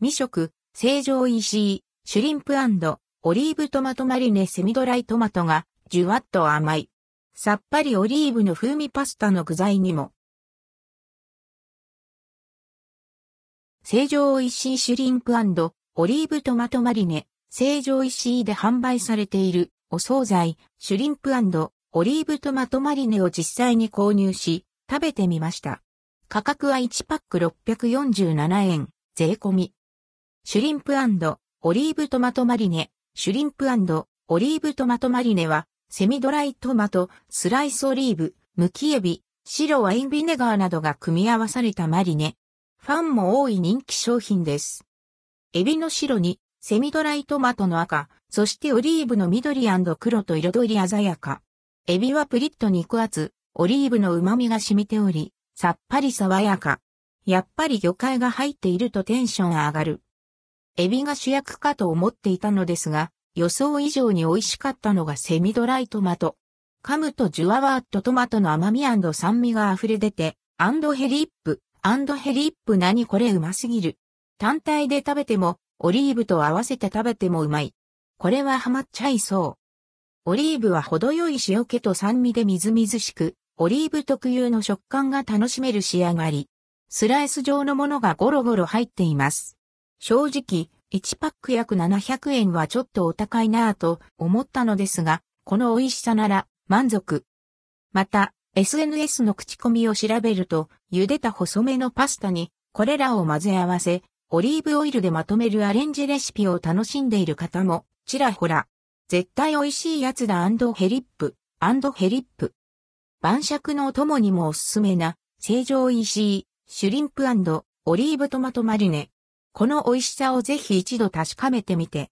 未食、成城石井、シュリンプオリーブトマトマリネセミドライトマトが、じゅわっと甘い。さっぱりオリーブの風味パスタの具材にも。成城石井シュリンプオリーブトマトマリネ、成城石井で販売されているお惣菜、シュリンプオリーブトマトマリネを実際に購入し、食べてみました。価格は1パック647円、税込み。シュリンプオリーブトマトマリネ、シュリンプオリーブトマトマリネは、セミドライトマト、スライスオリーブ、むきエビ、白ワインビネガーなどが組み合わされたマリネ。ファンも多い人気商品です。エビの白に、セミドライトマトの赤、そしてオリーブの緑黒と彩り鮮やか。エビはプリッと肉厚、オリーブの旨味が染みており、さっぱり爽やか。やっぱり魚介が入っているとテンション上がる。エビが主役かと思っていたのですが、予想以上に美味しかったのがセミドライトマト。噛むとジュワワーっとトマトの甘み酸味が溢れ出て、アンドヘリップ、アンドヘリップ何これうますぎる。単体で食べても、オリーブと合わせて食べてもうまい。これはハマっちゃいそう。オリーブは程よい塩気と酸味でみずみずしく、オリーブ特有の食感が楽しめる仕上がり。スライス状のものがゴロゴロ入っています。正直、1パック約700円はちょっとお高いなぁと思ったのですが、この美味しさなら満足。また、SNS の口コミを調べると、茹でた細めのパスタにこれらを混ぜ合わせ、オリーブオイルでまとめるアレンジレシピを楽しんでいる方もちらほら。絶対美味しいやつだヘリップ、ヘリップ。晩酌のお供にもおすすめな、成城石井、シュリンプオリーブトマトマリネ。この美味しさをぜひ一度確かめてみて。